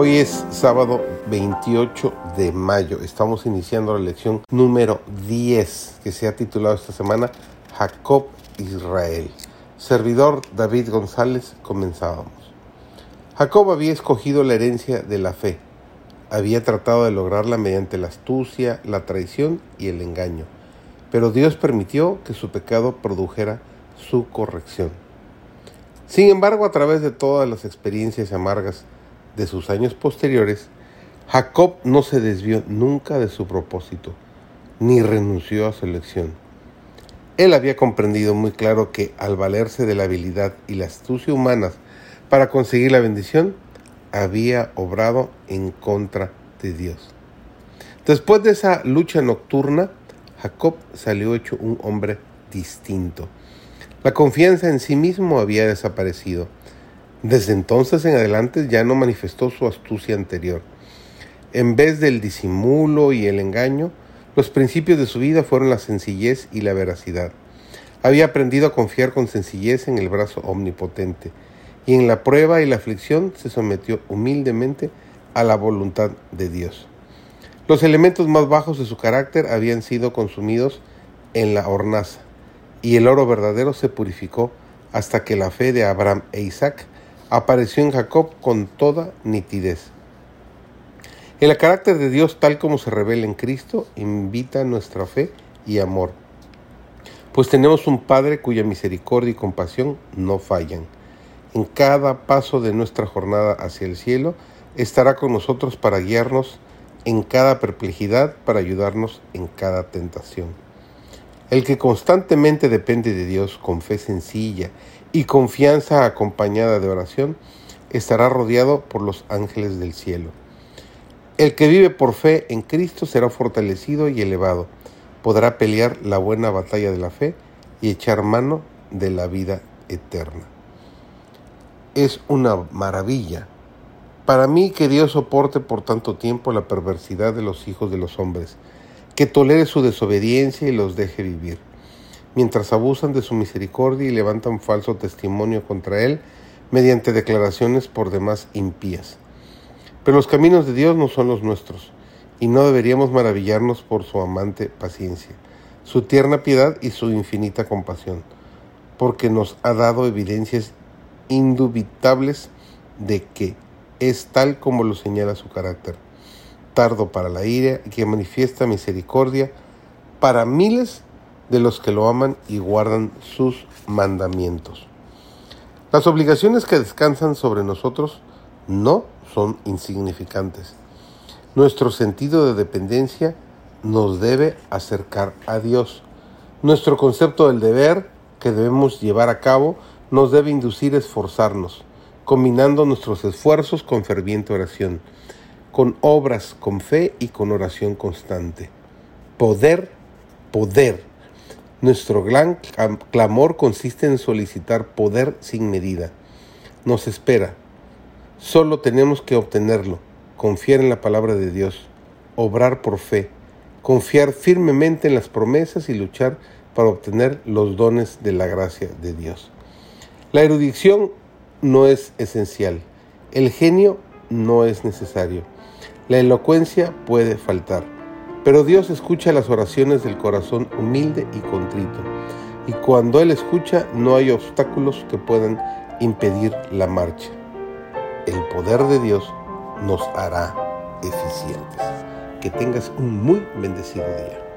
Hoy es sábado 28 de mayo. Estamos iniciando la lección número 10 que se ha titulado esta semana Jacob Israel. Servidor David González, comenzábamos. Jacob había escogido la herencia de la fe. Había tratado de lograrla mediante la astucia, la traición y el engaño. Pero Dios permitió que su pecado produjera su corrección. Sin embargo, a través de todas las experiencias amargas de sus años posteriores, Jacob no se desvió nunca de su propósito, ni renunció a su elección. Él había comprendido muy claro que al valerse de la habilidad y la astucia humanas para conseguir la bendición, había obrado en contra de Dios. Después de esa lucha nocturna, Jacob salió hecho un hombre distinto. La confianza en sí mismo había desaparecido. Desde entonces en adelante ya no manifestó su astucia anterior. En vez del disimulo y el engaño, los principios de su vida fueron la sencillez y la veracidad. Había aprendido a confiar con sencillez en el brazo omnipotente, y en la prueba y la aflicción se sometió humildemente a la voluntad de Dios. Los elementos más bajos de su carácter habían sido consumidos en la hornaza, y el oro verdadero se purificó hasta que la fe de Abraham e Isaac apareció en Jacob con toda nitidez. El carácter de Dios tal como se revela en Cristo invita nuestra fe y amor, pues tenemos un Padre cuya misericordia y compasión no fallan. En cada paso de nuestra jornada hacia el cielo estará con nosotros para guiarnos en cada perplejidad, para ayudarnos en cada tentación. El que constantemente depende de Dios con fe sencilla y confianza acompañada de oración, estará rodeado por los ángeles del cielo. El que vive por fe en Cristo será fortalecido y elevado, podrá pelear la buena batalla de la fe y echar mano de la vida eterna. Es una maravilla para mí que Dios soporte por tanto tiempo la perversidad de los hijos de los hombres, que tolere su desobediencia y los deje vivir mientras abusan de su misericordia y levantan falso testimonio contra Él mediante declaraciones por demás impías. Pero los caminos de Dios no son los nuestros, y no deberíamos maravillarnos por su amante paciencia, su tierna piedad y su infinita compasión, porque nos ha dado evidencias indubitables de que es tal como lo señala su carácter, tardo para la ira y que manifiesta misericordia para miles de los que lo aman y guardan sus mandamientos. Las obligaciones que descansan sobre nosotros no son insignificantes. Nuestro sentido de dependencia nos debe acercar a Dios. Nuestro concepto del deber que debemos llevar a cabo nos debe inducir a esforzarnos, combinando nuestros esfuerzos con ferviente oración, con obras, con fe y con oración constante. Poder, poder nuestro gran clamor consiste en solicitar poder sin medida. Nos espera. Solo tenemos que obtenerlo, confiar en la palabra de Dios, obrar por fe, confiar firmemente en las promesas y luchar para obtener los dones de la gracia de Dios. La erudición no es esencial, el genio no es necesario, la elocuencia puede faltar pero Dios escucha las oraciones del corazón humilde y contrito. Y cuando Él escucha, no hay obstáculos que puedan impedir la marcha. El poder de Dios nos hará eficientes. Que tengas un muy bendecido día.